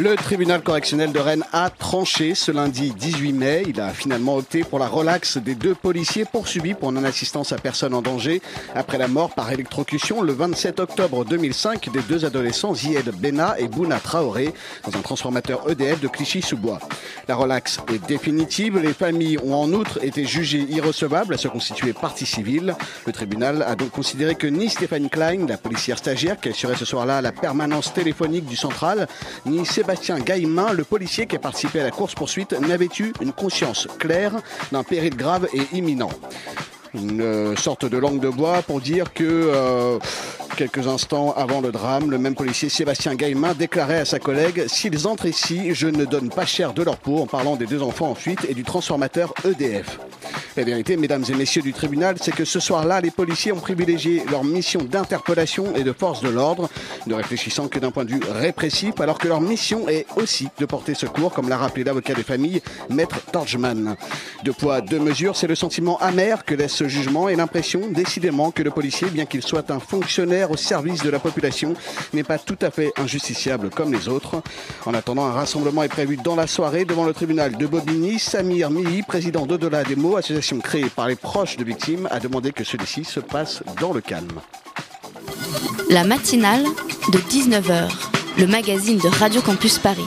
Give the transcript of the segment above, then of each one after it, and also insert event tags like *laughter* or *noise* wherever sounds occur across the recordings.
Le tribunal correctionnel de Rennes a tranché ce lundi 18 mai. Il a finalement opté pour la relaxe des deux policiers poursuivis pour non-assistance à personne en danger après la mort par électrocution le 27 octobre 2005 des deux adolescents Zied Bena et Bouna Traoré dans un transformateur EDF de Clichy-sous-Bois. La relaxe est définitive. Les familles ont en outre été jugées irrecevables à se constituer partie civile. Le tribunal a donc considéré que ni Stéphanie Klein, la policière stagiaire qui assurait ce soir-là la permanence téléphonique du central, ni Sébastien Gaillemin, le policier qui a participé à la course-poursuite, n'avaient eu une conscience claire d'un péril grave et imminent? Une euh, sorte de langue de bois pour dire que euh, quelques instants avant le drame, le même policier Sébastien Gaillemin déclarait à sa collègue S'ils entrent ici, je ne donne pas cher de leur peau en parlant des deux enfants en fuite et du transformateur EDF. La vérité, mesdames et messieurs du tribunal, c'est que ce soir-là, les policiers ont privilégié leur mission d'interpellation et de force de l'ordre, ne réfléchissant que d'un point de vue répressif, alors que leur mission est aussi de porter secours, comme l'a rappelé l'avocat des familles, Maître Torgman. Deux poids, deux mesures, c'est le sentiment amer que laisse ce jugement et l'impression, décidément, que le policier, bien qu'il soit un fonctionnaire au service de la population, n'est pas tout à fait injusticiable comme les autres. En attendant, un rassemblement est prévu dans la soirée devant le tribunal de Bobigny. Samir Mihi, président d'Au-delà des mots, association créée par les proches de victimes, a demandé que celui-ci se passe dans le calme. La matinale de 19h, le magazine de Radio Campus Paris.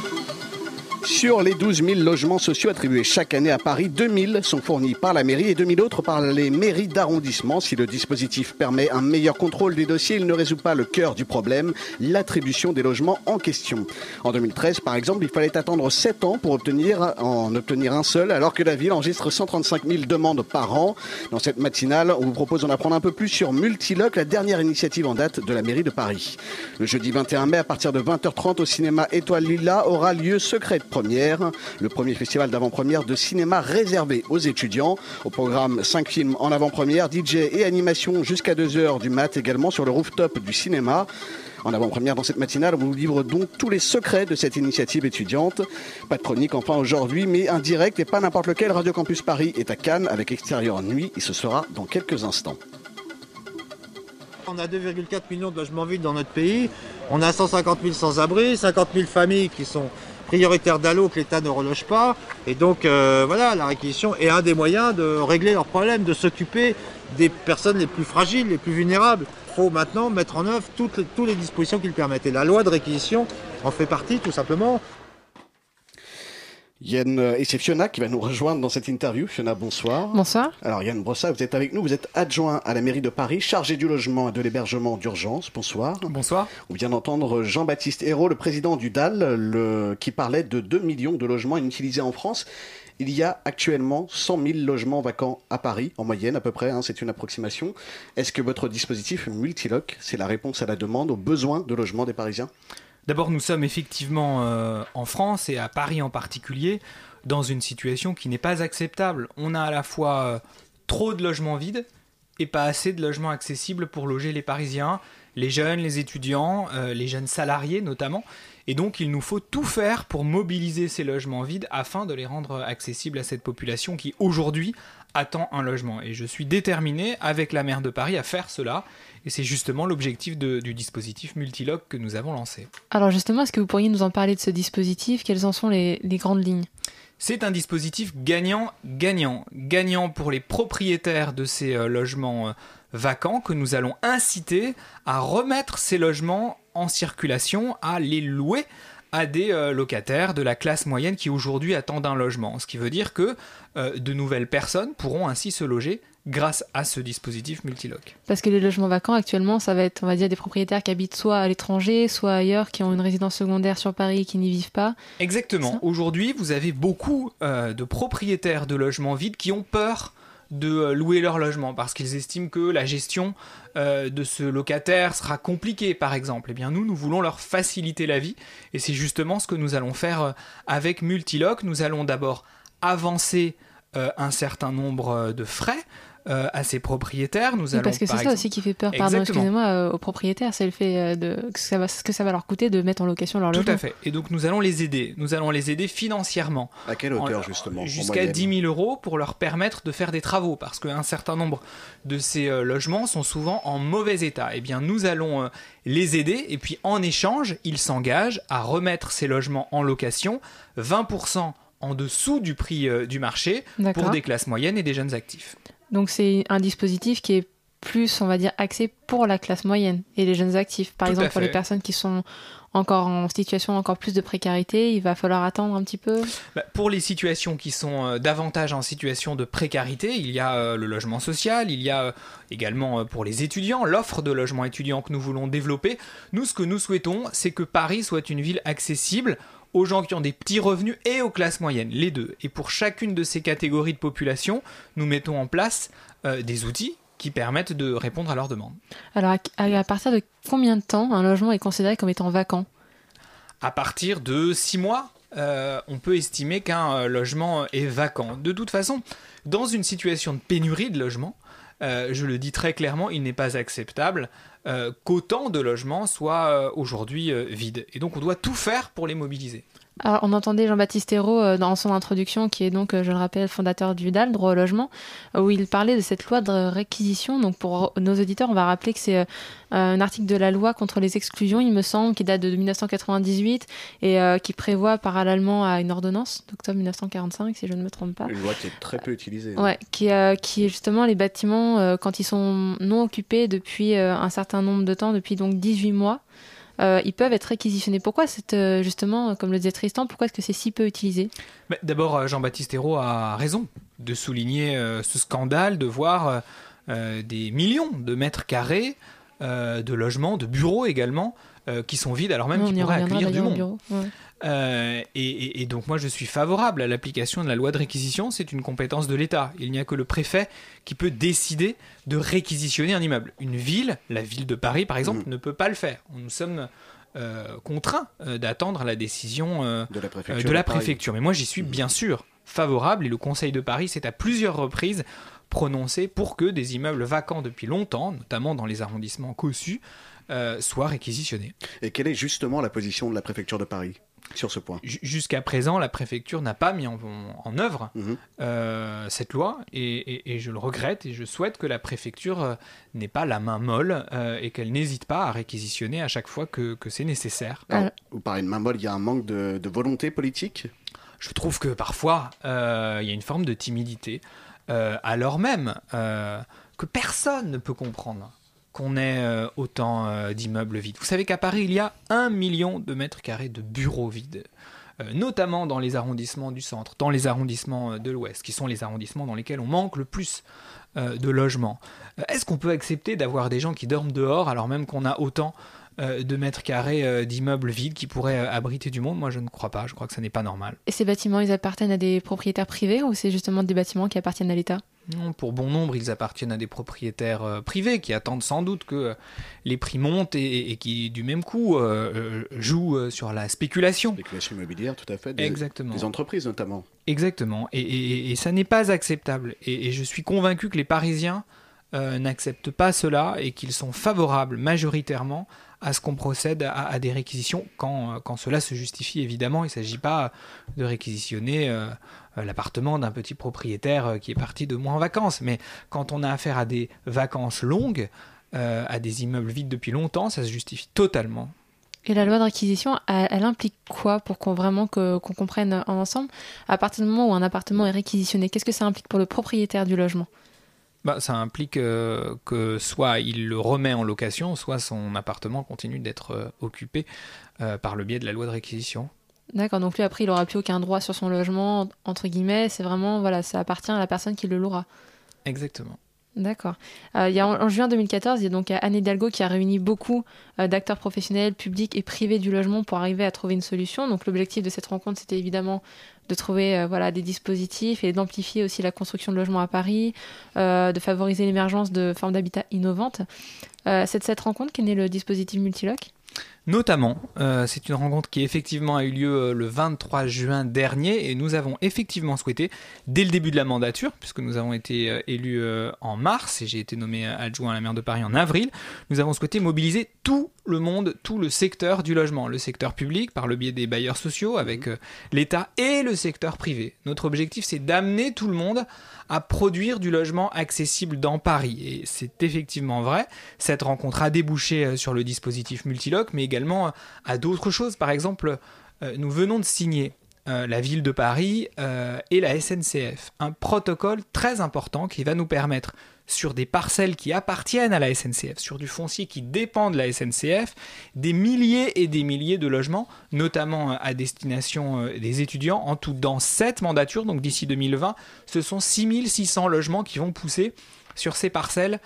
Sur les 12 000 logements sociaux attribués chaque année à Paris, 2 000 sont fournis par la mairie et 2 000 autres par les mairies d'arrondissement. Si le dispositif permet un meilleur contrôle des dossiers, il ne résout pas le cœur du problème, l'attribution des logements en question. En 2013, par exemple, il fallait attendre 7 ans pour obtenir, en obtenir un seul, alors que la ville enregistre 135 000 demandes par an. Dans cette matinale, on vous propose d'en apprendre un peu plus sur Multiloc, la dernière initiative en date de la mairie de Paris. Le jeudi 21 mai, à partir de 20h30 au cinéma Étoile Lila, aura lieu Secret première, le premier festival d'avant-première de cinéma réservé aux étudiants. Au programme 5 films en avant-première, DJ et animation jusqu'à 2h du mat également sur le rooftop du cinéma. En avant-première dans cette matinale, on vous livre donc tous les secrets de cette initiative étudiante. Pas de chronique enfin aujourd'hui, mais un direct et pas n'importe lequel. Radio Campus Paris est à Cannes avec Extérieur Nuit et ce sera dans quelques instants. On a 2,4 millions de logements vides dans notre pays. On a 150 000 sans-abri, 50 000 familles qui sont prioritaires d'allô que l'État ne reloge pas. Et donc euh, voilà, la réquisition est un des moyens de régler leurs problèmes, de s'occuper des personnes les plus fragiles, les plus vulnérables. Il faut maintenant mettre en œuvre toutes toutes les dispositions qui le permettent. Et la loi de réquisition en fait partie tout simplement. Yann euh, et c'est Fiona qui va nous rejoindre dans cette interview. Fiona, bonsoir. Bonsoir. Alors Yann Brossa, vous êtes avec nous, vous êtes adjoint à la mairie de Paris, chargé du logement et de l'hébergement d'urgence. Bonsoir. Bonsoir. On vient d'entendre Jean-Baptiste Hérault, le président du DAL, le- qui parlait de 2 millions de logements inutilisés en France. Il y a actuellement 100 000 logements vacants à Paris, en moyenne à peu près, hein, c'est une approximation. Est-ce que votre dispositif Multiloc, c'est la réponse à la demande, aux besoins de logement des Parisiens? D'abord, nous sommes effectivement euh, en France et à Paris en particulier dans une situation qui n'est pas acceptable. On a à la fois euh, trop de logements vides et pas assez de logements accessibles pour loger les Parisiens, les jeunes, les étudiants, euh, les jeunes salariés notamment. Et donc, il nous faut tout faire pour mobiliser ces logements vides afin de les rendre accessibles à cette population qui aujourd'hui attend un logement. Et je suis déterminé avec la maire de Paris à faire cela. Et c'est justement l'objectif du dispositif Multiloc que nous avons lancé. Alors justement, est-ce que vous pourriez nous en parler de ce dispositif? Quelles en sont les, les grandes lignes? C'est un dispositif gagnant-gagnant. Gagnant pour les propriétaires de ces euh, logements euh, vacants que nous allons inciter à remettre ces logements en circulation, à les louer à des euh, locataires de la classe moyenne qui aujourd'hui attendent un logement. Ce qui veut dire que euh, de nouvelles personnes pourront ainsi se loger grâce à ce dispositif multiloc. Parce que les logements vacants actuellement, ça va être, on va dire, des propriétaires qui habitent soit à l'étranger, soit ailleurs, qui ont une résidence secondaire sur Paris et qui n'y vivent pas. Exactement. Aujourd'hui, vous avez beaucoup euh, de propriétaires de logements vides qui ont peur de euh, louer leur logement parce qu'ils estiment que la gestion euh, de ce locataire sera compliquée, par exemple. Eh bien, nous, nous voulons leur faciliter la vie et c'est justement ce que nous allons faire euh, avec Multiloc. Nous allons d'abord avancer un certain nombre de frais. Euh, à ses propriétaires, nous Oui, allons parce que c'est par ça exemple- aussi qui fait peur, pardon, excusez-moi, euh, aux propriétaires, c'est le fait euh, de que ça va, ce que ça va leur coûter de mettre en location leur Tout logement. à fait. Et donc nous allons les aider. Nous allons les aider financièrement. À quelle hauteur, En- justement en Jusqu'à moyenne 10 000 euros pour leur permettre de faire des travaux. Parce qu'un certain nombre de ces euh, logements sont souvent en mauvais état. Eh bien, nous allons euh, les aider. Et puis, en échange, ils s'engagent à remettre ces logements en location 20% en dessous du prix euh, du marché pour des classes moyennes et des jeunes actifs. Donc c'est un dispositif qui est plus, on va dire, axé pour la classe moyenne et les jeunes actifs. Par Tout exemple, pour les personnes qui sont encore en situation encore plus de précarité, il va falloir attendre un petit peu. Bah, pour les situations qui sont euh, davantage en situation de précarité, il y a euh, le logement social, il y a euh, également pour les étudiants l'offre de logement étudiant que nous voulons développer. Nous, ce que nous souhaitons, c'est que Paris soit une ville accessible aux gens qui ont des petits revenus et aux classes moyennes, les deux. Et pour chacune de ces catégories de population, nous mettons en place euh, des outils qui permettent de répondre à leurs demandes. Alors, à, à partir de combien de temps un logement est considéré comme étant vacant? À partir de 6 mois, euh, on peut estimer qu'un euh, logement est vacant. De toute façon, dans une situation de pénurie de logement, euh, je le dis très clairement, il n'est pas acceptable euh, qu'autant de logements soient euh, aujourd'hui euh, vides. Et donc on doit tout faire pour les mobiliser. Alors, on entendait Jean-Baptiste Hérault euh, dans son introduction, qui est donc, euh, je le rappelle, fondateur du DAL, droit au logement, euh, où il parlait de cette loi de réquisition. Donc, pour nos auditeurs, on va rappeler que c'est un article de la loi contre les exclusions, il me semble, qui date de 1998 et qui prévoit parallèlement à une ordonnance d'octobre 1945, si je ne me trompe pas. Une loi qui est très peu utilisée. hein. Ouais, qui, qui est justement les bâtiments, quand ils sont non occupés depuis un certain nombre de temps, depuis donc 18 mois, euh, ils peuvent être réquisitionnés. Pourquoi, euh, justement, comme le disait Tristan, pourquoi est-ce que c'est si peu utilisé? D'abord, euh, Jean-Baptiste Hérault a raison de souligner euh, ce scandale, de voir euh, euh, des millions de mètres carrés euh, de logements, de bureaux également, euh, qui sont vides alors même qu'ils pourraient accueillir du monde. Ouais. Euh, et, et- et donc moi je suis favorable à l'application de la loi de réquisition, c'est une compétence de l'État. Il n'y a que le préfet qui peut décider de réquisitionner un immeuble. Une ville, la ville de Paris par exemple, ne peut pas le faire. Nous sommes euh, contraints euh, d'attendre la décision euh, De la euh, préfecture. de la Paris. préfecture. Mais moi j'y suis bien sûr favorable et le Conseil de Paris s'est à plusieurs reprises prononcé pour que des immeubles vacants depuis longtemps, notamment dans les arrondissements cossus, euh, soient réquisitionnés. Et quelle est justement la position de la préfecture de Paris sur ce point? J- Jusqu'à présent, la préfecture n'a pas mis en, en œuvre Mhm. euh, cette loi et, et- et je le regrette et je souhaite que la préfecture euh, n'ait pas la main molle euh, et qu'elle n'hésite pas à réquisitionner à chaque fois que, que c'est nécessaire. Alors, Ou par une main molle, il y a un manque de, de volonté politique? Je trouve que parfois euh, il y a une forme de timidité, euh, alors même euh, que personne ne peut comprendre qu'on ait euh, autant euh, d'immeubles vides. Vous savez qu'à Paris, il y a un million de mètres carrés de bureaux vides, euh, notamment dans les arrondissements du centre, dans les arrondissements de l'ouest, qui sont les arrondissements dans lesquels on manque le plus de logements. Est-ce qu'on peut accepter d'avoir des gens qui dorment dehors alors même qu'on a autant de mètres carrés d'immeubles vides qui pourraient abriter du monde? Moi, je ne crois pas. Je crois que ça n'est pas normal. Et ces bâtiments, ils appartiennent à des propriétaires privés ou c'est justement des bâtiments qui appartiennent à l'État? Non, pour bon nombre, ils appartiennent à des propriétaires euh, privés qui attendent sans doute que euh, les prix montent et, et qui, du même coup, euh, jouent sur la spéculation. Spéculation immobilière, tout à fait. Des, Exactement. des entreprises notamment. Exactement. Et, et- et ça n'est pas acceptable. Et, je suis convaincu que les Parisiens euh, n'acceptent pas cela et qu'ils sont favorables majoritairement à ce qu'on procède à, à des réquisitions quand, quand cela se justifie. Évidemment, il ne s'agit pas de réquisitionner euh, l'appartement d'un petit propriétaire euh, qui est parti de mois en vacances. Mais quand on a affaire à des vacances longues, euh, à des immeubles vides depuis longtemps, ça se justifie totalement. Et la loi de réquisition, elle, elle implique quoi pour qu'on vraiment qu'on comprenne en ensemble? À partir du moment où un appartement est réquisitionné, qu'est-ce que ça implique pour le propriétaire du logement? Bah, ça implique euh, que soit il le remet en location, soit son appartement continue d'être euh, occupé euh, par le biais de la loi de réquisition. D'accord, donc lui après il aura plus aucun droit sur son logement, entre guillemets, c'est vraiment, voilà, ça appartient à la personne qui le louera. Exactement. D'accord. Euh, il y a en, en juin 2014, il y a donc Anne Hidalgo qui a réuni beaucoup euh, d'acteurs professionnels, publics et privés du logement pour arriver à trouver une solution. Donc l'objectif de cette rencontre, c'était évidemment de trouver euh, voilà, des dispositifs et d'amplifier aussi la construction de logements à Paris, euh, de favoriser l'émergence de formes d'habitat innovantes. Euh, c'est de cette rencontre qu'est né le dispositif Multiloc. Notamment, euh, c'est une rencontre qui effectivement a eu lieu euh, le 23 juin dernier et nous avons effectivement souhaité, dès le début de la mandature, puisque nous avons été euh, élus en mars et j'ai été nommé adjoint à la maire de Paris en avril, nous avons souhaité mobiliser tout le monde, tout le secteur du logement, le secteur public par le biais des bailleurs sociaux avec euh, l'État et le secteur privé. Notre objectif, c'est d'amener tout le monde à produire du logement accessible dans Paris. Et c'est effectivement vrai. Cette rencontre a débouché sur le dispositif Mais également à d'autres choses. Par exemple, euh, nous venons de signer euh, la ville de Paris euh, et la SNCF un protocole très important qui va nous permettre sur des parcelles qui appartiennent à la SNCF, sur du foncier qui dépend de la SNCF, des milliers et des milliers de logements, notamment à destination des étudiants, en tout dans cette mandature, donc d'ici 2020, ce sont 6600 logements qui vont pousser sur ces parcelles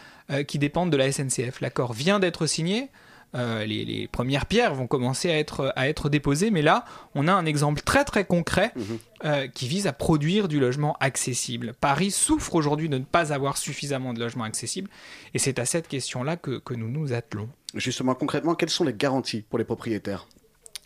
qui dépendent de la SNCF. L'accord vient d'être signé. Euh, les, les premières pierres vont commencer à être, à être déposées, mais là, on a un exemple très très concret euh, qui vise à produire du logement accessible. Paris souffre aujourd'hui de ne pas avoir suffisamment de logements accessibles, et c'est à cette question-là que, que nous nous attelons. Justement, concrètement, quelles sont les garanties pour les propriétaires?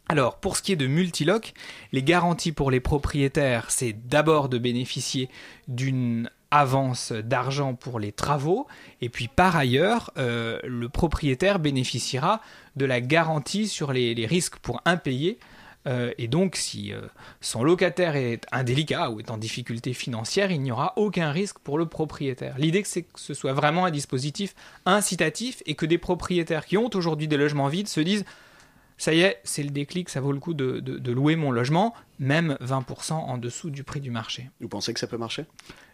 Alors, pour ce qui est de Multiloc, les garanties pour les propriétaires, c'est d'abord de bénéficier d'une avance d'argent pour les travaux, et puis par ailleurs, euh, le propriétaire bénéficiera de la garantie sur les, risques pour impayés. Euh, et donc, si euh, son locataire est indélicat ou est en difficulté financière, il n'y aura aucun risque pour le propriétaire. L'idée, c'est que ce soit vraiment un dispositif incitatif et que des propriétaires qui ont aujourd'hui des logements vides se disent ça y est, c'est le déclic, ça vaut le coup de louer mon logement, même 20% en dessous du prix du marché. Vous pensez que ça peut marcher?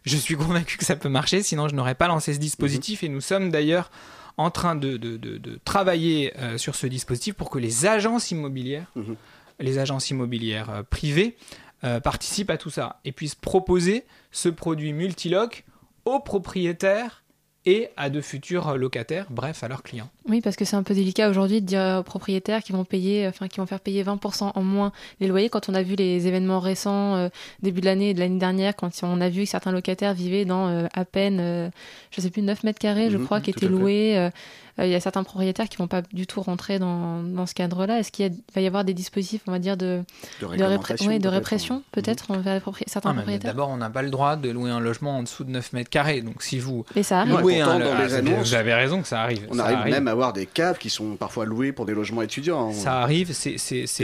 Je suis convaincu que ça peut marcher, sinon je n'aurais pas lancé ce dispositif et nous sommes d'ailleurs en train de, de- de- de travailler euh, sur ce dispositif pour que les agences immobilières, Mhm. les agences immobilières euh, privées, euh, participent à tout ça et puissent proposer ce produit multiloc aux propriétaires et à de futurs locataires, bref, à leurs clients. Oui, parce que c'est un peu délicat aujourd'hui de dire aux propriétaires qui vont payer, enfin qui vont faire payer 20% en moins les loyers. Quand on a vu les événements récents euh, début de l'année et de l'année dernière, quand on a vu que certains locataires vivaient dans euh, à peine, euh, je sais plus, 9 mètres carrés, je Mhm, crois, qui étaient loués. euh, euh, Il y a certains propriétaires qui vont pas du tout rentrer dans, dans ce cadre-là. Est-ce qu'il va y avoir des dispositifs, on va dire, de, De ouais, répression, hein. peut-être, envers les propri- certains Ah, propriétaires? D'abord, on n'a pas le droit de louer un logement en dessous de 9 mètres carrés. Donc si vous Mais ça arrive. Pourtant, dans ah, les c'est- annonces, vous avez raison que ça arrive. On Ça arrive même à avoir des caves qui sont parfois louées pour des logements étudiants. hein. Ça arrive, c'est-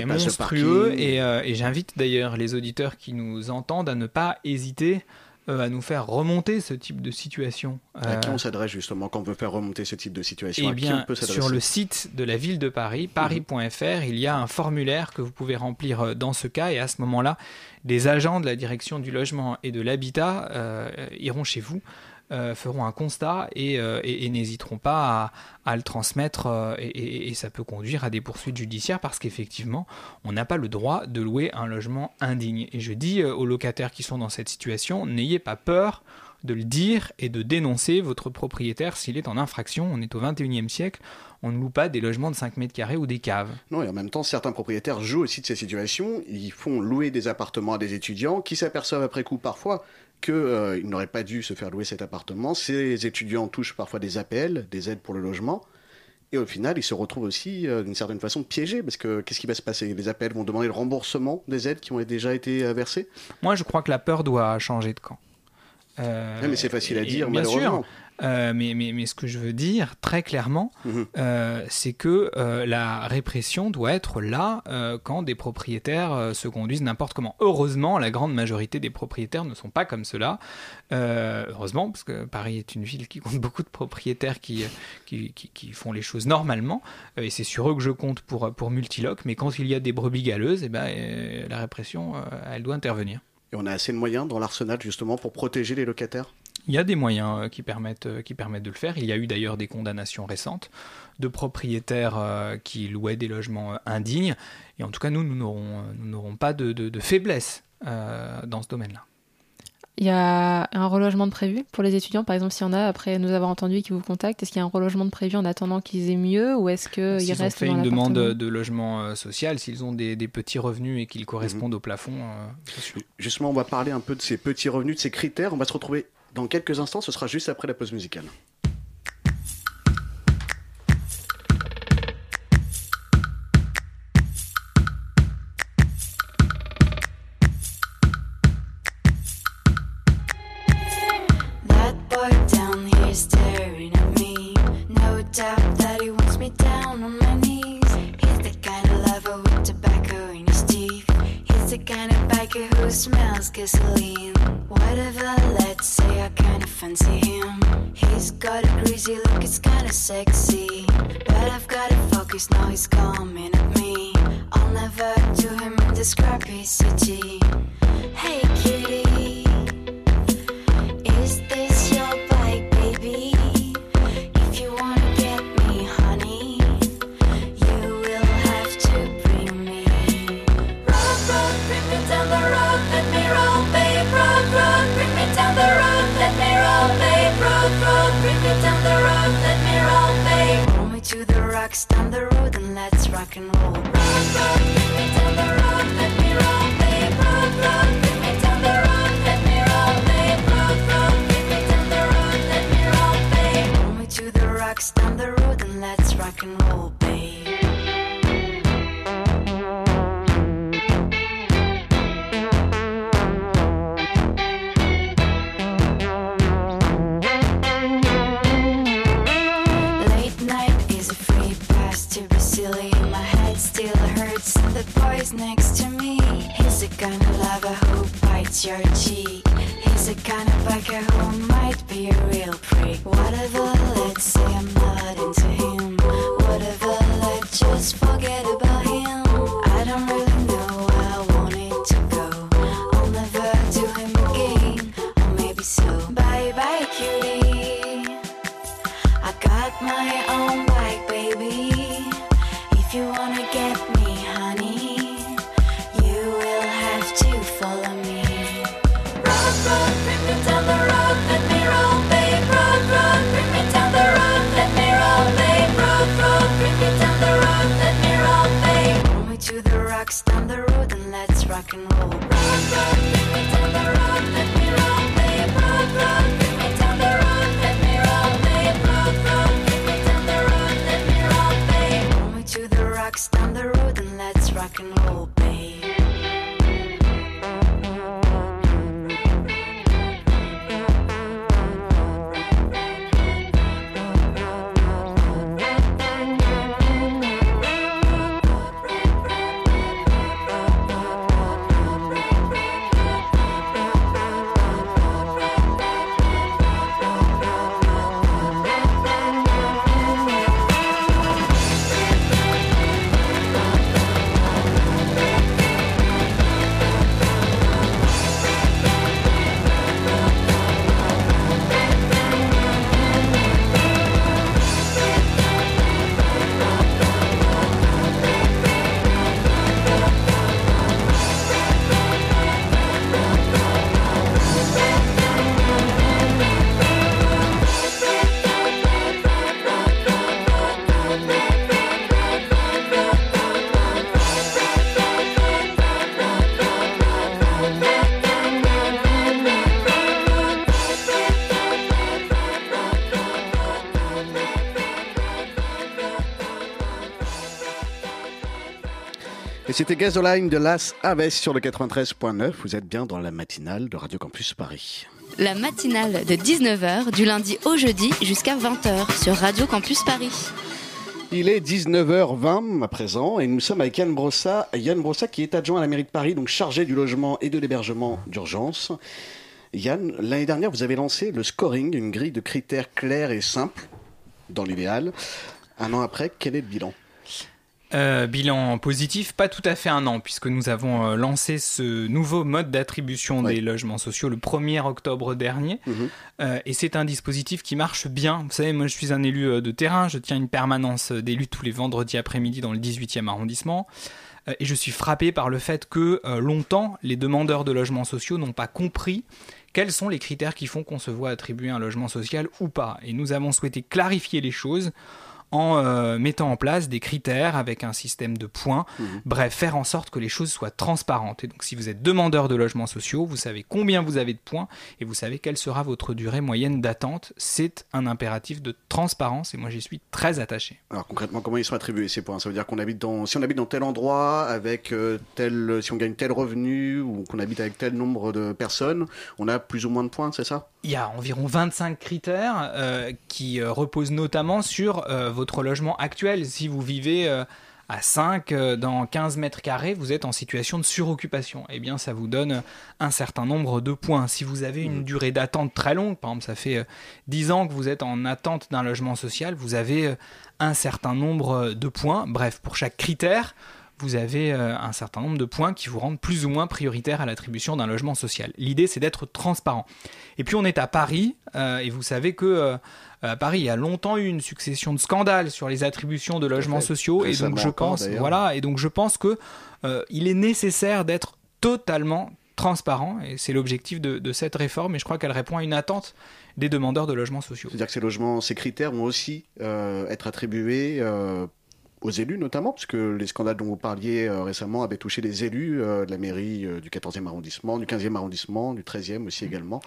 monstrueux et, euh, et j'invite d'ailleurs les auditeurs qui nous entendent à ne pas hésiter euh, à nous faire remonter ce type de situation. À qui Euh, on s'adresse justement quand on veut faire remonter ce type de situation? Eh À qui bien, on peut sur le site de la ville de Paris, paris.fr, il y a un formulaire que vous pouvez remplir euh, dans ce cas et à ce moment-là, des agents de la direction du logement et de l'habitat euh, iront chez vous, euh, feront un constat et, euh, n'hésiteront pas à, le transmettre euh, et, ça peut conduire à des poursuites judiciaires parce qu'effectivement, on n'a pas le droit de louer un logement indigne. Et je dis aux locataires qui sont dans cette situation, n'ayez pas peur de le dire et de dénoncer votre propriétaire s'il est en infraction. On est au 21e siècle, on ne loue pas des logements de 5 mètres carrés ou des caves. Non, et en même temps, certains propriétaires jouent aussi de ces situations. Ils font louer des appartements à des étudiants qui s'aperçoivent après coup parfois qu'ils n'auraient pas dû se faire louer cet appartement. Ces étudiants touchent parfois des APL, des aides pour le logement. Et au final, ils se retrouvent aussi euh, d'une certaine façon piégés parce que qu'est-ce qui va se passer? Les APL vont demander le remboursement des aides qui ont déjà été euh, versées? Moi, je crois que la peur doit changer de camp. Euh, Ouais, mais c'est facile à et dire, bien sûr. Euh, mais, mais, mais ce que je veux dire très clairement, Mhm. euh, c'est que euh, la répression doit être là quand des propriétaires se conduisent n'importe comment. Heureusement, la grande majorité des propriétaires ne sont pas comme cela. Heureusement, parce que Paris est une ville qui compte *laughs* beaucoup de propriétaires qui, qui, qui- qui font les choses normalement. Et c'est sur eux que je compte pour, pour Multiloc. Mais quand il y a des brebis galeuses, eh ben, la répression, elle doit intervenir. Et on a assez de moyens dans l'arsenal justement pour protéger les locataires? Il y a des moyens euh, qui permettent, euh, qui permettent de le faire. Il y a eu d'ailleurs des condamnations récentes de propriétaires euh, qui louaient des logements euh, indignes. Et en tout cas, nous, nous n'aurons, euh, nous n'aurons pas de, de- de faiblesse euh, dans ce domaine-là. il y a un relogement de prévu pour les étudiants, par exemple, s'il y en a, après nous avoir entendu qui vous contactent, est-ce qu'il y a un relogement de prévu en attendant qu'ils aient mieux ou est-ce qu'ils S'ils ont restent fait dans une demande de logement social, s'ils ont des, des petits revenus et qu'ils Mhm. correspondent au plafond, euh. Justement, on va parler un peu de ces petits revenus, de ces critères. On va se retrouver dans quelques instants. Ce sera juste après la pause musicale. that's rock and roll, babe. baby. C'était Gasoline de Las Aves sur le 93.9. Vous êtes bien dans la matinale de Radio Campus Paris. La matinale de 19h du lundi au jeudi jusqu'à 20h sur Radio Campus Paris. Il est 19h20 à présent et nous sommes avec Yann Brossa. Yann Brossa qui est adjoint à la mairie de Paris, donc chargé du logement et de l'hébergement d'urgence. Yann, l'année dernière, vous avez lancé le scoring, une grille de critères clairs et simples, dans l'idéal. Un an après, quel est le bilan? Euh, bilan positif, pas tout à fait un an, puisque nous avons euh, lancé ce nouveau mode d'attribution Ouais. des logements sociaux le 1er octobre dernier. Mhm. Euh, et c'est un dispositif qui marche bien. Vous savez, moi je suis un élu de terrain, je tiens une permanence d'élus tous les vendredis après-midi dans le 18e arrondissement. Et je suis frappé par le fait que longtemps, les demandeurs de logements sociaux n'ont pas compris quels sont les critères qui font qu'on se voit attribuer un logement social ou pas. Et nous avons souhaité clarifier les choses en euh, mettant en place des critères avec un système de points. Bref, faire en sorte que les choses soient transparentes. Et donc, si vous êtes demandeur de logements sociaux, vous savez combien vous avez de points et vous savez quelle sera votre durée moyenne d'attente. C'est un impératif de transparence et moi, j'y suis très attaché. Alors concrètement, comment ils sont attribués ces points? Ça veut dire qu'on habite dans, si on habite dans tel endroit avec euh, tel, si on gagne tel revenu ou qu'on habite avec tel nombre de personnes, on a plus ou moins de points, c'est ça? Il y a environ 25 critères euh, qui euh, reposent notamment sur euh, votre logement actuel. Si vous vivez euh, à 5 euh, dans 15 mètres carrés, vous êtes en situation de suroccupation. Eh bien, ça vous donne un certain nombre de points. Si vous avez une durée d'attente très longue, par exemple, ça fait euh, 10 ans que vous êtes en attente d'un logement social, vous avez un certain nombre de points. Bref, pour chaque critère, vous avez euh, un certain nombre de points qui vous rendent plus ou moins prioritaire à l'attribution d'un logement social. L'idée, c'est d'être transparent. Et puis, on est à Paris, euh, et vous savez que euh, à Paris, il y a longtemps eu une succession de scandales sur les attributions de logements fait. sociaux, et donc je encore, pense, d'ailleurs. voilà, et donc je pense que euh, il est nécessaire d'être totalement transparent, et c'est l'objectif de, de cette réforme, et je crois qu'elle répond à une attente des demandeurs de logements sociaux. C'est-à-dire que ces logements, ces critères vont aussi euh, être attribués euh, aux élus notamment, puisque les scandales dont vous parliez euh, récemment avaient touché les élus euh, de la mairie euh, du 14e arrondissement, du 15e arrondissement, du 13e aussi également.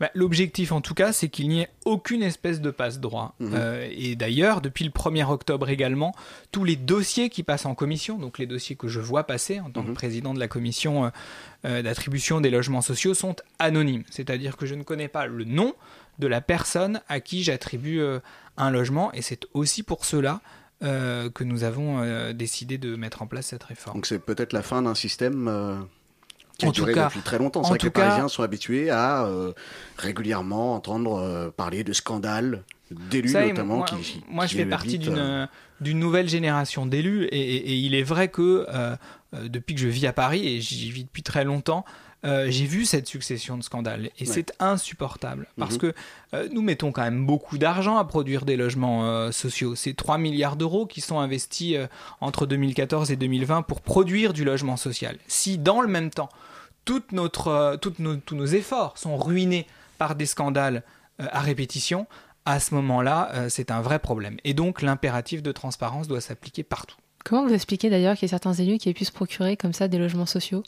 Bah, L'objectif, en tout cas, c'est qu'il n'y ait aucune espèce de passe-droit. Euh, et d'ailleurs, depuis le 1er octobre également, tous les dossiers qui passent en commission, donc les dossiers que je vois passer en tant que Mhm. président de la commission d'attribution des logements sociaux, sont anonymes. C'est-à-dire que je ne connais pas le nom de la personne à qui j'attribue un logement. Et c'est aussi pour cela euh, que nous avons euh, décidé de mettre en place cette réforme. Donc c'est peut-être la fin d'un système euh, qui a En tout duré cas- depuis très longtemps. C'est vrai que les Parisiens sont habitués à régulièrement entendre parler de scandales d'élus notamment moi, qui moi, qui je fais partie d'une d'une nouvelle génération d'élus et, et- et il est vrai que depuis que je vis à Paris et j'y vis depuis très longtemps, euh, j'ai vu cette succession de scandales et c'est insupportable parce Mhm. que euh, nous mettons quand même beaucoup d'argent à produire des logements euh, sociaux. C'est 3 milliards d'euros qui sont investis euh, entre 2014 et 2020 pour produire du logement social. Si dans le même temps, toute notre, euh, toutes nos, tous nos efforts sont ruinés par des scandales euh, à répétition, à ce moment-là, euh, c'est un vrai problème. Et donc, l'impératif de transparence doit s'appliquer partout. Comment vous expliquez d'ailleurs qu'il y a certains élus qui aient pu se procurer comme ça des logements sociaux?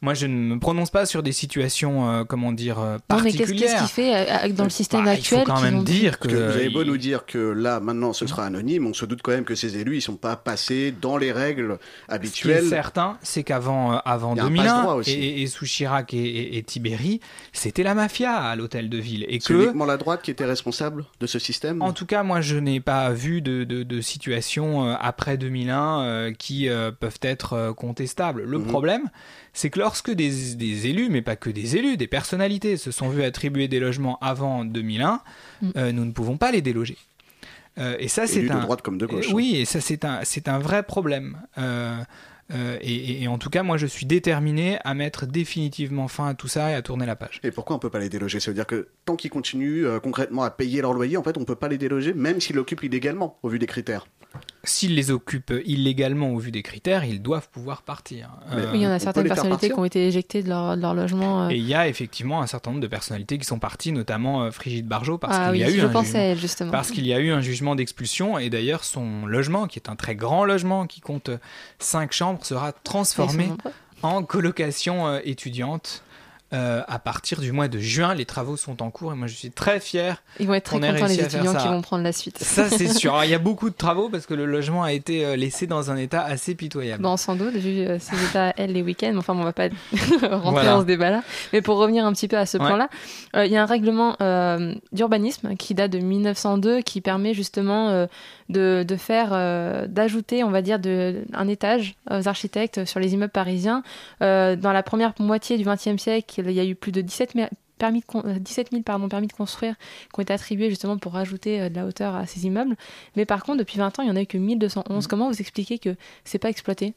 Moi, je ne me prononce pas sur des situations, euh, comment dire, euh, Non, mais qu'est-ce particulières. qu'est-ce qui fait euh, dans le système Bah, actuel Il faut quand même dire que... Parce que vous avez beau nous dire que là, maintenant, ce sera anonyme, on se doute quand même que ces élus, ils sont pas passés dans les règles Ce qui est habituelles. certain, c'est qu'avant euh, avant Il y a un 2001, passe-droit aussi. et, et sous Chirac et, et- et Tibéri, c'était la mafia à l'hôtel de ville. Et C'est que, uniquement la droite qui était responsable de ce système En tout cas, moi, je n'ai pas vu de, de, euh, après 2001 euh, qui euh, peuvent être euh, contestables. Le Mhm. problème, c'est que lorsque des, des élus, mais pas que des élus, des personnalités se sont vus attribuer des logements avant 2001, Mhm. euh, nous ne pouvons pas les déloger. Euh, et ça, c'est Élus de un droite comme de gauche. euh, Oui, et ça c'est un c'est un vrai problème. Euh, euh, et, en tout cas, moi, je suis déterminé à mettre définitivement fin à tout ça et à tourner la page. Et pourquoi on peut pas les déloger? Ça veut dire que tant qu'ils continuent euh, concrètement à payer leur loyer, en fait, on peut pas les déloger, même s'ils l'occupent illégalement, au vu des critères. S'ils les occupent illégalement au vu des critères, ils doivent pouvoir partir. Euh, Oui, il y en a certaines personnalités qui ont été éjectées de leur, de leur logement. euh. Et il y a effectivement un certain nombre de personnalités qui sont parties, notamment euh, Frigide Barjot, parce ah qu'il oui, y a eu je un pensais jugement. à elle justement. Parce qu'il y a eu un jugement d'expulsion et d'ailleurs son logement, qui est un très grand logement, qui compte 5 chambres, sera Ils sont transformé nombreux. en colocation euh, étudiante euh, à partir du mois de juin. Les travaux sont en cours et moi je suis très fier. Ils vont être très contents les étudiants qui vont prendre la suite. Ça c'est *laughs* sûr. Alors, il y a beaucoup de travaux parce que le logement a été euh, laissé dans un état assez pitoyable. Bon, sans doute, vu euh, ses états elle les week-ends. Enfin, on va pas *laughs* rentrer Voilà. dans ce débat-là. Mais pour revenir un petit peu à ce Ouais. point-là, il y a un règlement d'urbanisme qui date de 1902 qui permet justement de, de faire, euh, d'ajouter, on va dire, de, un étage aux architectes sur les immeubles parisiens. Euh, dans la première moitié du XXe siècle, il y a eu plus de 17 000 permis de, con- euh, 17 000 pardon, permis de construire qui ont été attribués justement pour rajouter euh, de la hauteur à ces immeubles. Mais par contre, depuis 20 ans, il n'y en a eu que 1211. Mmh. Comment vous expliquez que c'est pas exploité?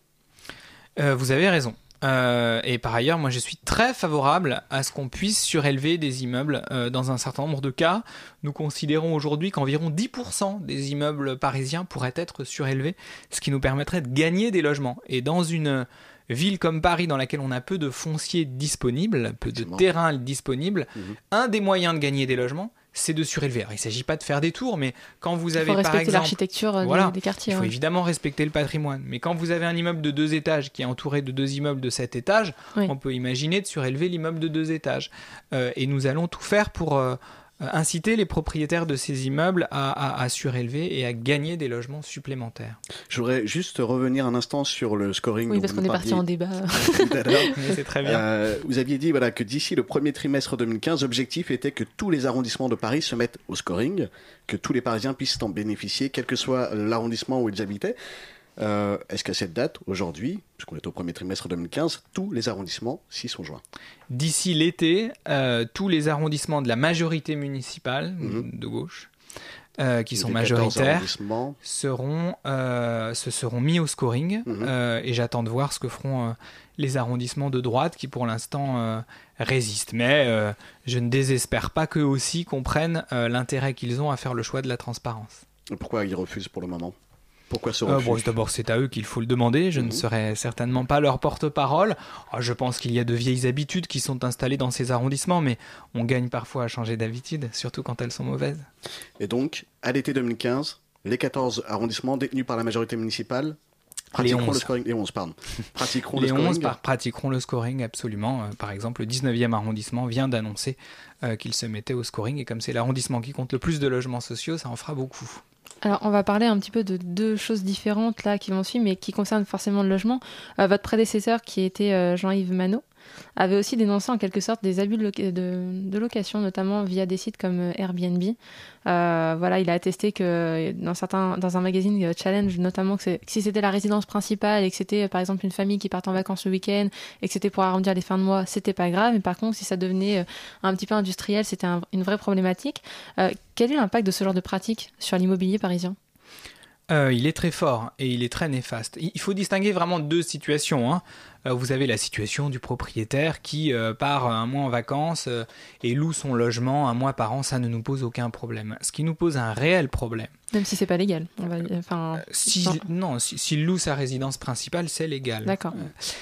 Euh, vous avez raison. Euh, et par ailleurs, moi je suis très favorable à ce qu'on puisse surélever des immeubles euh, dans un certain nombre de cas. Nous considérons aujourd'hui qu'environ 10% des immeubles parisiens pourraient être surélevés, ce qui nous permettrait de gagner des logements. Et dans une ville comme Paris dans laquelle on a peu de foncier disponible, peu de Effectivement. terrain disponible, Mhm. un des moyens de gagner des logements, c'est de surélever. Alors, il ne s'agit pas de faire des tours, mais quand vous Il avez faut par exemple l'architecture euh, des- Voilà. des, quartiers. il faut ouais. évidemment respecter le patrimoine. Mais quand vous avez un immeuble de deux étages qui est entouré de deux immeubles de sept étages, Oui. on peut imaginer de surélever l'immeuble de deux étages. Euh, et nous allons tout faire pour euh, inciter les propriétaires de ces immeubles à, à- à surélever et à gagner des logements supplémentaires. Je voudrais juste revenir un instant sur le scoring. Oui, parce qu'on est parti en débat. *laughs* tout à l'heure. *laughs* Mais c'est très bien. Euh, vous aviez dit voilà, que d'ici le premier trimestre 2015, l'objectif était que tous les arrondissements de Paris se mettent au scoring, que tous les Parisiens puissent en bénéficier, quel que soit l'arrondissement où ils habitaient. Euh, Est-ce qu'à cette date, aujourd'hui, puisqu'on est au premier trimestre 2015, tous les arrondissements s'y sont joints D'ici l'été, euh, tous les arrondissements de la majorité municipale Mhm. de gauche, euh, qui sont Les 14 majoritaires, seront, se seront mis au scoring. Mhm. et j'attends de voir ce que feront les arrondissements de droite qui, pour l'instant, résistent. Mais je ne désespère pas qu'eux aussi comprennent l'intérêt qu'ils ont à faire le choix de la transparence. Pourquoi ils refusent pour le moment? Pourquoi ce Euh, refus bon, D'abord, c'est à eux qu'il faut le demander. Je ne Mhm. serai certainement pas leur porte-parole. Ah, je pense qu'il y a de vieilles habitudes qui sont installées dans ces arrondissements, mais on gagne parfois à changer d'habitude, surtout quand elles sont mauvaises. Et donc, à l'été 2015, les 14 arrondissements détenus par la majorité municipale pratiqueront 11. le scoring. Les 11, pardon. *laughs* pratiqueront Les le 11 scoring. par- pratiqueront le scoring, absolument. Euh, par exemple, le 19e arrondissement vient d'annoncer euh, qu'il se mettait au scoring, et comme c'est l'arrondissement qui compte le plus de logements sociaux, ça en fera beaucoup. Alors, on va parler un petit peu de deux choses différentes là qui vont suivre, mais qui concernent forcément le logement. Euh, votre prédécesseur, qui était euh, Jean-Yves Manot, avait aussi dénoncé en quelque sorte des abus de, loca- de- de location, notamment via des sites comme euh, Airbnb. Euh, voilà, il a attesté que dans certains, dans un magazine euh, Challenge, notamment que, si c'était la résidence principale et que c'était euh, par exemple une famille qui part en vacances le week-end et que c'était pour arrondir les fins de mois, c'était pas grave. Mais par contre, si ça devenait euh, un petit peu industriel, c'était un- une vraie problématique. Euh, quel est l'impact de ce genre de pratique sur l'immobilier parisien? Euh, il est très fort et il est très néfaste. Il faut distinguer vraiment deux situations. hein. Euh, vous avez la situation du propriétaire qui euh, part un mois en vacances et loue son logement un mois par an, ça ne nous pose aucun problème. Ce qui nous pose un réel problème, Même si c'est pas légal. On va, enfin, si, non. non, si- s'il loue sa résidence principale, c'est légal. D'accord.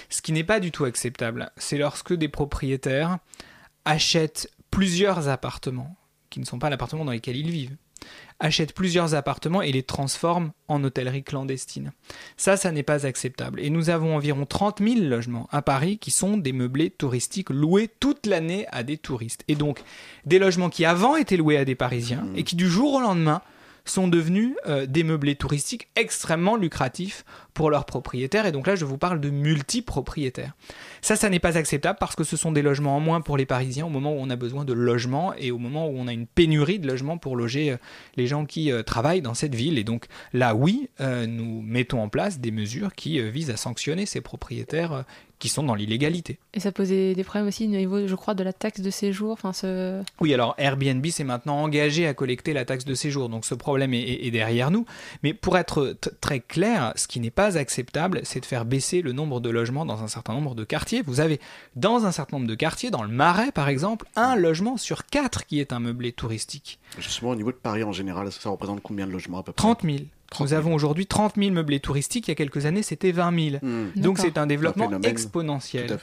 Ce qui n'est pas du tout acceptable, c'est lorsque des propriétaires achètent plusieurs appartements, qui ne sont pas l'appartement dans lequel ils vivent, achètent plusieurs appartements et les transforment en hôtellerie clandestine. Ça, ça n'est pas acceptable. Et nous avons environ 30 000 logements à Paris qui sont des meublés touristiques loués toute l'année à des touristes. Et donc, des logements qui avant étaient loués à des Parisiens et qui du jour au lendemain sont devenus euh, des meublés touristiques extrêmement lucratifs pour leurs propriétaires. Et donc là, je vous parle de multipropriétaires. Ça, ça n'est pas acceptable parce que ce sont des logements en moins pour les Parisiens au moment où on a besoin de logements et au moment où on a une pénurie de logements pour loger euh, les gens qui euh, travaillent dans cette ville. Et donc là, oui, nous mettons en place des mesures qui visent à sanctionner ces propriétaires qui sont dans l'illégalité. Et ça posait des problèmes aussi au niveau, je crois, de la taxe de séjour. Enfin, ce... Oui, alors Airbnb s'est maintenant engagé à collecter la taxe de séjour, donc ce problème est, est- est derrière nous. Mais pour être très clair, ce qui n'est pas acceptable, c'est de faire baisser le nombre de logements dans un certain nombre de quartiers. Vous avez dans un certain nombre de quartiers, dans le Marais par exemple, un logement sur quatre qui est un meublé touristique. Justement, au niveau de Paris en général, ça, ça représente combien de logements à peu près? 30 000. 30 Nous 000. avons aujourd'hui 30 000 meublés touristiques. Il y a quelques années, c'était 20 000. Hmm, Donc c'est un développement exponentiel.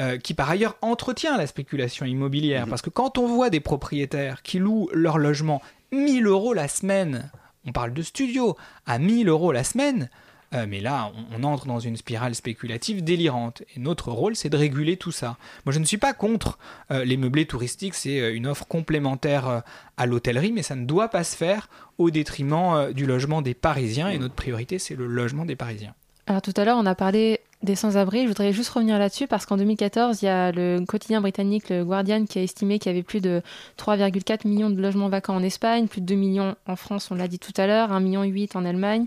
Euh, qui par ailleurs entretient la spéculation immobilière. Mhm. Parce que quand on voit des propriétaires qui louent leur logement 1000 euros la semaine, on parle de studio, à 1000 euros la semaine, euh, mais là, on, entre dans une spirale spéculative délirante. Et notre rôle, c'est de réguler tout ça. Moi, je ne suis pas contre euh, les meublés touristiques, c'est euh, une offre complémentaire à l'hôtellerie, mais ça ne doit pas se faire au détriment du logement des Parisiens. Et notre priorité, c'est le logement des Parisiens. Alors tout à l'heure, on a parlé des sans-abri. Je voudrais juste revenir là-dessus parce qu'en 2014, il y a le quotidien britannique, le Guardian, qui a estimé qu'il y avait plus de 3,4 millions de logements vacants en Espagne, plus de 2 millions en France, on l'a dit tout à l'heure, 1,8 million en Allemagne,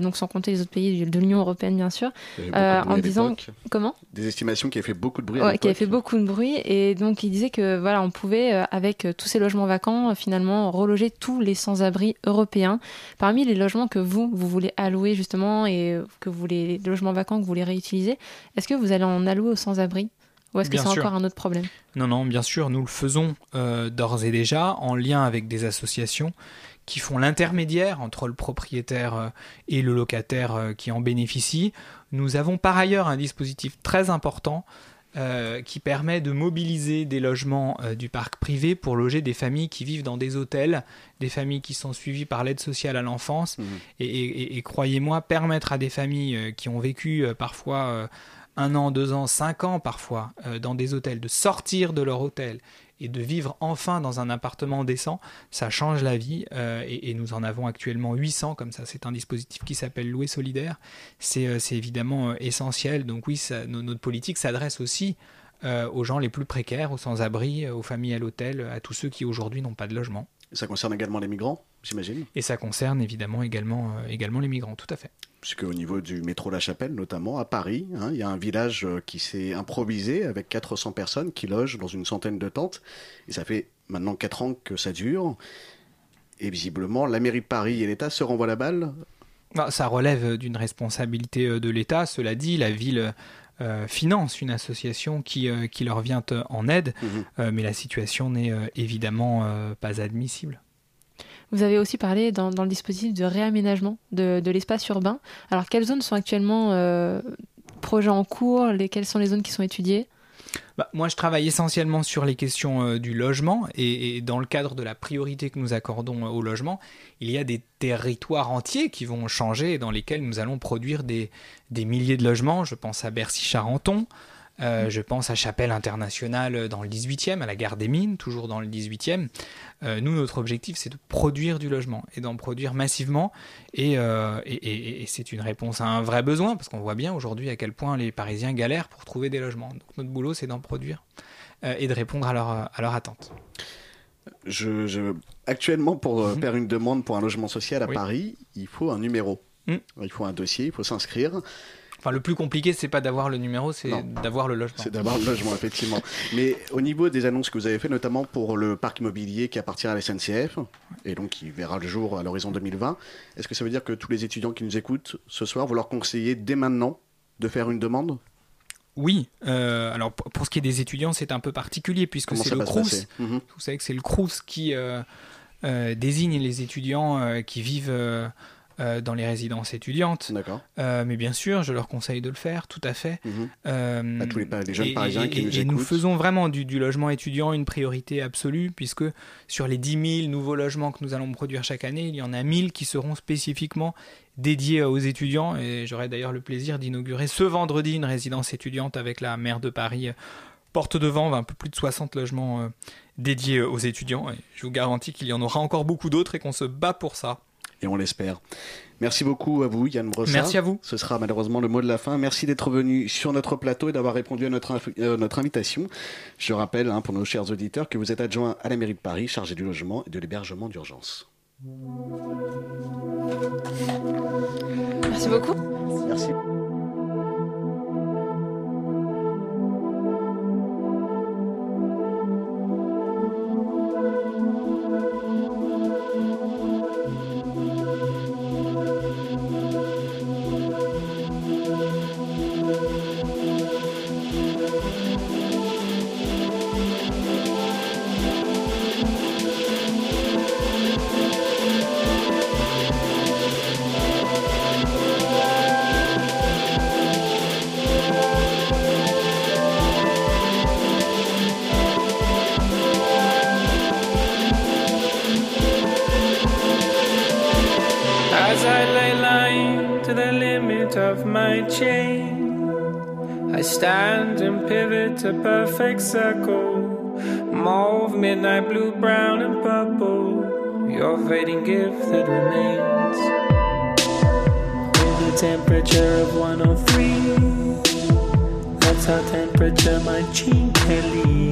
donc sans compter les autres pays de l'Union européenne, bien sûr. Euh, en disant-. Comment? Des estimations qui avaient fait beaucoup de bruit à Ouais, qui l'époque. fait beaucoup de bruit et donc il disait que voilà on pouvait euh, avec euh, tous ces logements vacants euh, finalement reloger tous les sans-abri européens parmi les logements que vous vous voulez allouer justement et euh, que vous voulez les logements vacants que vous voulez réutiliser est-ce que vous allez en allouer aux sans-abri? Ou est-ce que c'est encore un autre problème? Non, non, bien sûr, nous le faisons euh, d'ores et déjà en lien avec des associations qui font l'intermédiaire entre le propriétaire euh, et le locataire euh, qui en bénéficie. Nous avons par ailleurs un dispositif très important euh, qui permet de mobiliser des logements euh, du parc privé pour loger des familles qui vivent dans des hôtels, des familles qui sont suivies par l'aide sociale à l'enfance. Mhm. Et, et- et croyez-moi, permettre à des familles euh, qui ont vécu parfois un an, deux ans, cinq ans parfois euh, dans des hôtels, de sortir de leur hôtel et de vivre enfin dans un appartement décent, ça change la vie. euh, et, et nous en avons actuellement 800 comme ça. C'est un dispositif qui s'appelle Louer Solidaire. C'est euh, évidemment essentiel. Donc oui, ça- no- notre politique s'adresse aussi aux gens les plus précaires, aux sans-abri, aux familles à l'hôtel, à tous ceux qui aujourd'hui n'ont pas de logement. Ça concerne également les migrants, j'imagine? Et ça concerne évidemment également, également les migrants, tout à fait. Puisque au niveau du métro La Chapelle, notamment à Paris, hein, il y a un village euh, qui s'est improvisé avec 400 personnes qui logent dans une centaine de tentes. Et ça fait maintenant 4 ans que ça dure. Et visiblement, la mairie de Paris et l'État se renvoient la balle. Bah, ça relève d'une responsabilité euh, de l'État. Cela dit, la ville euh, finance une association qui, euh, qui leur vient en aide, Mhm. euh, mais la situation n'est évidemment pas admissible. Vous avez aussi parlé dans, le dispositif de réaménagement de, l'espace urbain. Alors, quelles zones sont actuellement euh, projets en cours? Les, Quelles sont les zones qui sont étudiées? Bah, moi, je travaille essentiellement sur les questions euh, du logement et, dans le cadre de la priorité que nous accordons euh, au logement, il y a des territoires entiers qui vont changer et dans lesquels nous allons produire des milliers de logements. Je pense à Bercy-Charenton, euh, je pense à Chapelle Internationale euh, dans le 18e, à la gare des Mines, toujours dans le 18e. Euh, nous, notre objectif, c'est de produire du logement et d'en produire massivement. Et, euh, et- et- et c'est une réponse à un vrai besoin, parce qu'on voit bien aujourd'hui à quel point les Parisiens galèrent pour trouver des logements. Donc notre boulot, c'est d'en produire euh, et de répondre à leur, à leur attente. Je, je- Actuellement, pour euh, faire une demande pour un logement social à Oui. Paris, il faut un numéro. Mm. Il faut un dossier, il faut s'inscrire. Enfin, le plus compliqué, c'est pas d'avoir le numéro, c'est d'avoir le logement. C'est d'avoir le logement, effectivement. Mais au niveau des annonces que vous avez fait, notamment pour le parc immobilier qui appartient à la SNCF, et donc qui verra le jour à l'horizon 2020, est-ce que ça veut dire que tous les étudiants qui nous écoutent ce soir, vous leur conseillez dès maintenant de faire une demande? Oui, euh, alors pour, ce qui est des étudiants, c'est un peu particulier puisque c'est le CRUS. Mhm. Vous savez que c'est le CRUS qui euh, euh, désigne les étudiants qui vivent euh, dans les résidences étudiantes. D'accord. Euh, mais bien sûr, je leur conseille de le faire, tout à fait. Mhm. Euh, À tous les, jeunes et- parisiens et- qui nous et écoutent. nous faisons vraiment du, du logement étudiant une priorité absolue, puisque sur les 10 000 nouveaux logements que nous allons produire chaque année, il y en a 1000 qui seront spécifiquement dédiés aux étudiants. Et j'aurai d'ailleurs le plaisir d'inaugurer ce vendredi une résidence étudiante avec la maire de Paris. Porte de Vent, un peu plus de 60 logements dédiés aux étudiants. Et je vous garantis qu'il y en aura encore beaucoup d'autres et qu'on se bat pour ça. Et on l'espère. Merci beaucoup à vous, Yann Brossard. Merci à vous. Ce sera malheureusement le mot de la fin. Merci d'être venu sur notre plateau et d'avoir répondu à notre, inf- euh, notre invitation. Je rappelle, hein, pour nos chers auditeurs, que vous êtes adjoint à la mairie de Paris, chargé du logement et de l'hébergement d'urgence. Merci beaucoup. Merci. Chain, I stand and pivot a perfect circle. Mauve, midnight blue, brown, and purple. Your fading gift that remains. With a temperature of 103, that's our temperature, my cheek can leave.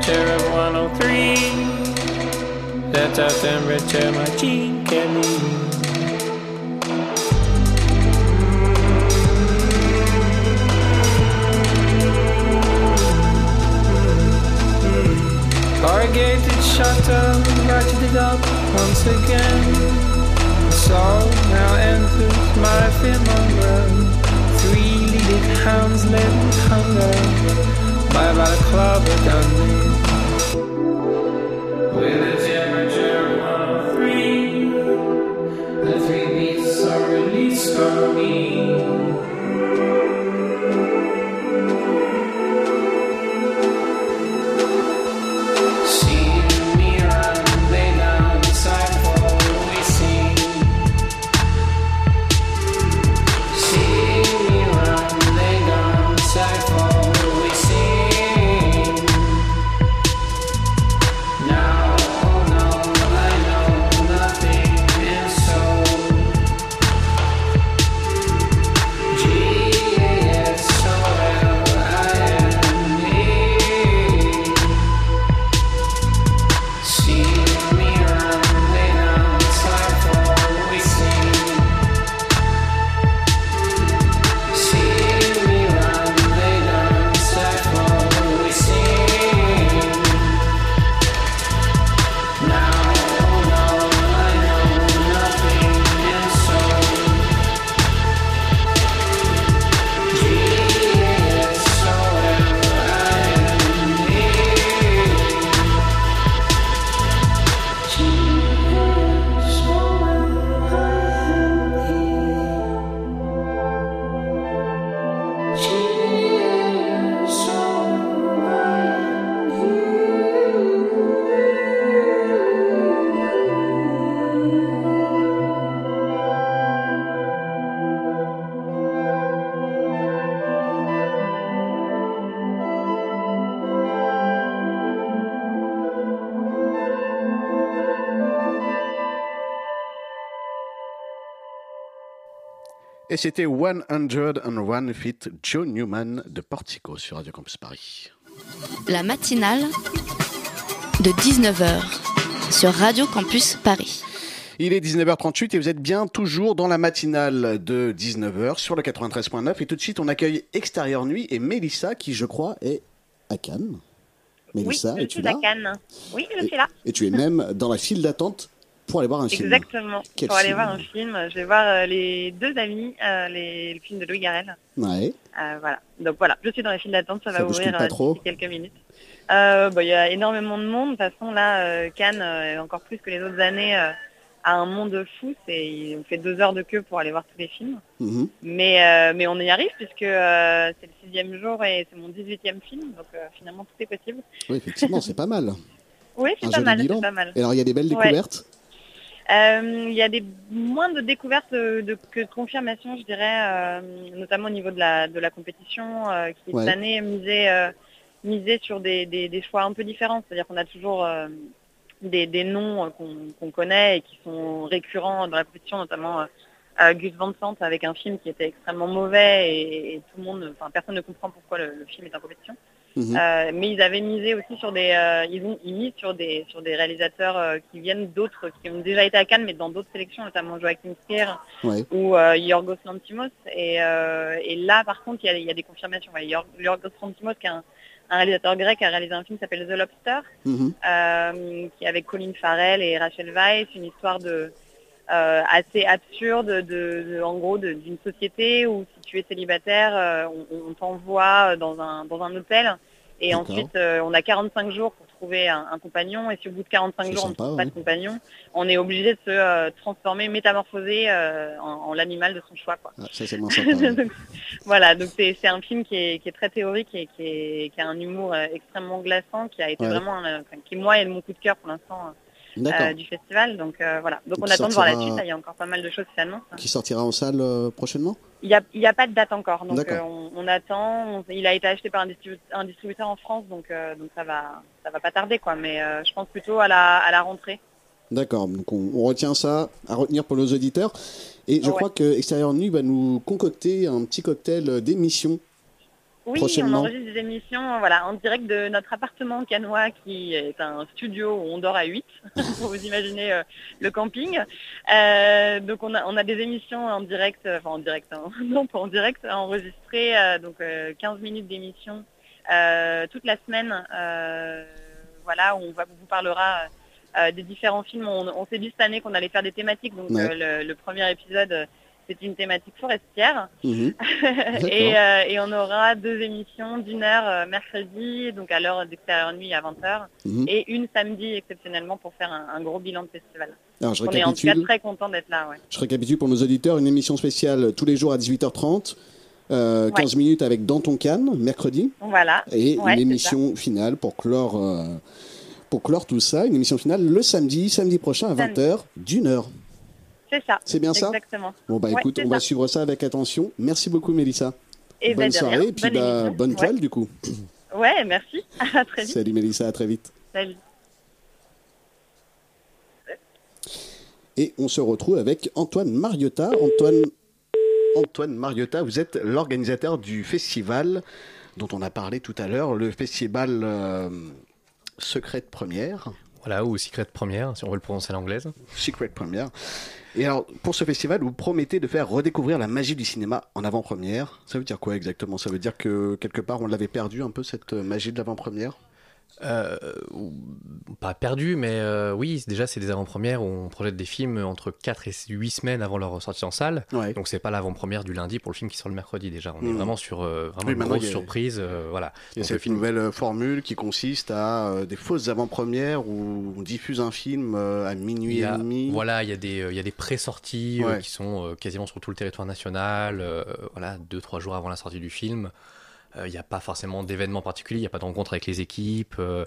Temperature of 103. That's our temperature, my Gene Kelly. Hmm. Corrugated shutter ratcheted up once again. So now enters my fearmonger. Three-leaded hounds led with hunger Live got a club Et c'était 101 Feet Joe Newman de Portico sur Radio Campus Paris. La matinale de 19h sur Radio Campus Paris. Il est 19h38 et vous êtes bien toujours dans la matinale de 19h sur le 93.9. Et tout de suite, on accueille Extérieur Nuit et Mélissa qui, je crois, est à Cannes. Mélissa, oui, je es-tu suis là? À Cannes. Oui, je suis là. Et tu es même dans la file d'attente pour aller voir un film. Exactement. Quel Pour aller voir un film, je vais voir euh, les deux amis, euh, les, le film de Louis Garrel. Ouais. Euh, voilà. Donc voilà, je suis dans la file d'attente, ça, Ça va ouvrir pas euh, trop quelques minutes. Euh, bah, Il y a énormément de monde. De toute façon, là, euh, Cannes, euh, encore plus que les autres années, euh, a un monde fou. C'est, on fait deux heures de queue pour aller voir tous les films. Mhm. Mais, euh, mais on y arrive puisque euh, c'est le sixième jour et c'est mon 18e film. Donc euh, finalement, tout est possible. Oui, effectivement, c'est pas mal. *laughs* Oui, c'est pas mal, pas. Et alors, il y a des belles découvertes Euh, Il y a des moins de découvertes euh, de, que de confirmations, je dirais, euh, notamment au niveau de la, de la compétition, euh, qui Ouais. cette année misait, euh, misait sur des, des, des choix un peu différents. C'est-à-dire qu'on a toujours euh, des, des noms euh, qu'on connaît et qui sont récurrents dans la compétition, notamment euh, euh, Gus Van Sant avec un film qui était extrêmement mauvais et, et tout le monde, enfin personne ne comprend pourquoi le, le film est en compétition. Mhm. Euh, mais ils avaient misé aussi sur des, euh, ils ont ils misent sur des sur des réalisateurs euh, qui viennent d'autres, qui ont déjà été à Cannes, mais dans d'autres sélections, notamment Joachim Trier Ouais. ou Yorgos Lantimos. Et, et là, par contre, il y a, il y a des confirmations. Ouais, Yorgos Lantimos, qui est un, un réalisateur grec, a réalisé un film qui s'appelle The Lobster, Mhm. qui est avec Colin Farrell et Rachel Weisz, une histoire de euh, assez absurde, de, de- en gros, d'une société où si tu es célibataire, euh, on, on t'envoie dans un, dans un hôtel et ensuite euh, on a 45 jours pour trouver un, un compagnon et si au bout de 45 C'est jours on ne trouve pas ouais. de compagnon, on est obligé de se euh, transformer, métamorphoser euh, en, en l'animal de son choix. Quoi. Ah, ça, c'est moins sympa. ouais. *laughs* Donc, voilà, donc c'est c'est un film qui est, qui est très théorique et qui, est, qui a un humour extrêmement glaçant, qui a été Ouais. vraiment, qui moi est mon coup de cœur pour l'instant. Euh, du festival. Donc euh, voilà, donc Donc, on attend de voir la suite. Il y a encore pas mal de choses qui s'annoncent. Qui sortira en salle euh, prochainement? Il n'y a, il y a pas de date encore, donc on, on attend. On- il a été acheté par un, distribu- un distributeur en France, donc, donc ça va, ça va pas tarder quoi. Mais je pense plutôt à la, à la rentrée. D'accord, donc on, on retient ça à retenir pour nos auditeurs. Et je crois que Extérieur Nuit va nous concocter un petit cocktail d'émission Oui, on enregistre des émissions voilà, en direct de notre appartement canois qui est un studio où on dort à 8, *laughs* pour vous imaginer euh, le camping. Euh, donc on a, on a des émissions en direct, euh, enfin en direct, hein, *laughs* non pas en direct, enregistrées, euh, donc euh, 15 minutes d'émission toute la semaine. voilà, où on va, vous parlera des différents films. On, on s'est dit cette année qu'on allait faire des thématiques, donc Ouais. le, le premier épisode euh, c'était une thématique forestière. Mhm. *laughs* et, euh, et on aura deux émissions d'une heure euh, mercredi, donc à l'heure d'extérieur nuit à 20h, Mhm. et une samedi exceptionnellement pour faire un, un gros bilan de festival. Alors, je on est en tout cas très content d'être là. Ouais. Je récapitule pour nos auditeurs une émission spéciale tous les jours à 18h30, euh, 15 minutes avec Dans ton canne, mercredi, Voilà. et Ouais, une c'est émission finale pour clore, euh, pour clore tout ça, une émission finale le samedi, samedi prochain à Samedi. 20h, d'une heure. C'est ça. C'est bien ça Exactement. Bon bah écoute, on va suivre ça avec attention. Merci beaucoup Mélissa. Et bonne ben, de rien. soirée et puis Bonne bah, bonne Ouais. toile du coup. Ouais, merci. *laughs* À très vite. Salut Mélissa, à très vite. Salut. Et on se retrouve avec Antoine Mariota. Antoine, Antoine Mariota, vous êtes l'organisateur du festival dont on a parlé tout à l'heure, le festival euh, Secret de Première. Voilà, ou Secret Première, si on veut le prononcer à l'anglaise. Secret Première. Et alors, pour ce festival, vous promettez de faire redécouvrir la magie du cinéma en avant-première. Ça veut dire quoi exactement? Ça veut dire que quelque part, on l'avait perdu un peu, cette euh, magie de l'avant-première? Euh, pas perdu, mais euh, oui, déjà c'est des avant-premières où on projette des films entre 4 et 8 semaines avant leur sortie en salle. Ouais. Donc c'est pas l'avant-première du lundi pour le film qui sort le mercredi déjà. On est Mhm. vraiment sur euh, vraiment Oui, une grosse a- surprise. voilà. Il y a Donc, le cette film- nouvelle formule qui consiste à des fausses avant-premières où on diffuse un film à minuit et demi. voilà, il y a des, il y a des pré-sorties Ouais. qui sont quasiment sur tout le territoire national, voilà, deux, trois jours avant la sortie du film. Euh, Il n'y a pas forcément d'événements particuliers, il n'y a pas de rencontre avec les équipes. euh,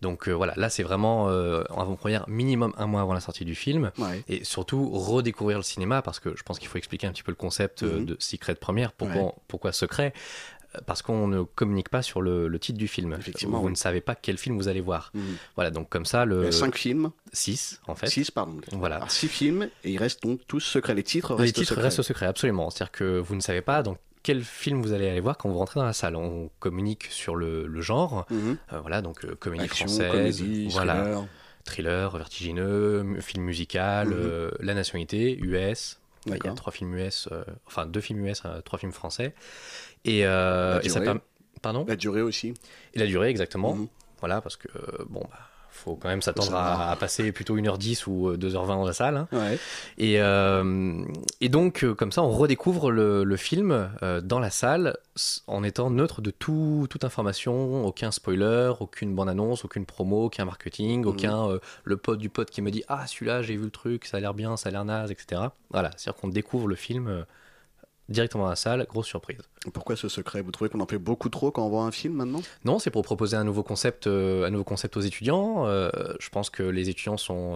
donc euh, voilà, là c'est vraiment en avant-première minimum un mois avant la sortie du film. Ouais. Et surtout redécouvrir le cinéma, parce que je pense qu'il faut expliquer un petit peu le concept Mhm. de Secret Première. Pourquoi, Ouais. pourquoi secret? Parce qu'on ne communique pas sur le, le titre du film. Effectivement, Vous oui. ne savez pas quel film vous allez voir. Mhm. Voilà, donc comme ça, le... Il y a cinq films. 6 en fait. Six, pardon. Voilà. Alors, six films et ils restent donc tous secrets. Les titres Les restent titres secrets. restent secrets, absolument. C'est-à-dire que vous ne savez pas dans quel film vous allez aller voir quand vous rentrez dans la salle. On communique sur le, le genre, Mhm. Euh, voilà, donc euh, comédie Action, française, comédie, voilà, thriller. thriller, vertigineux, film musical, Mhm. euh, la nationalité, US. Il y a trois films US, enfin deux films US, trois films français. Et, La et ça Pardon? La durée aussi. Et la durée, exactement. Mhm. Voilà, parce que, bon, bah, faut quand même s'attendre à, à passer plutôt 1h10 ou euh, 2h20 dans la salle. hein. Ouais. Et, euh, et donc, euh, comme ça, on redécouvre le, le film euh, dans la salle en étant neutre de tout, toute information, aucun spoiler, aucune bande-annonce, aucune promo, aucun marketing, aucun euh, le pote du pote qui me dit Ah, celui-là, j'ai vu le truc, ça a l'air bien, ça a l'air naze, etc. Voilà, c'est-à-dire qu'on découvre le film euh, directement dans la salle, grosse surprise. Pourquoi ce secret? Vous trouvez qu'on en fait beaucoup trop quand on voit un film maintenant? Non, c'est pour proposer un nouveau concept, euh, un nouveau concept aux étudiants. Euh, je pense que les étudiants sont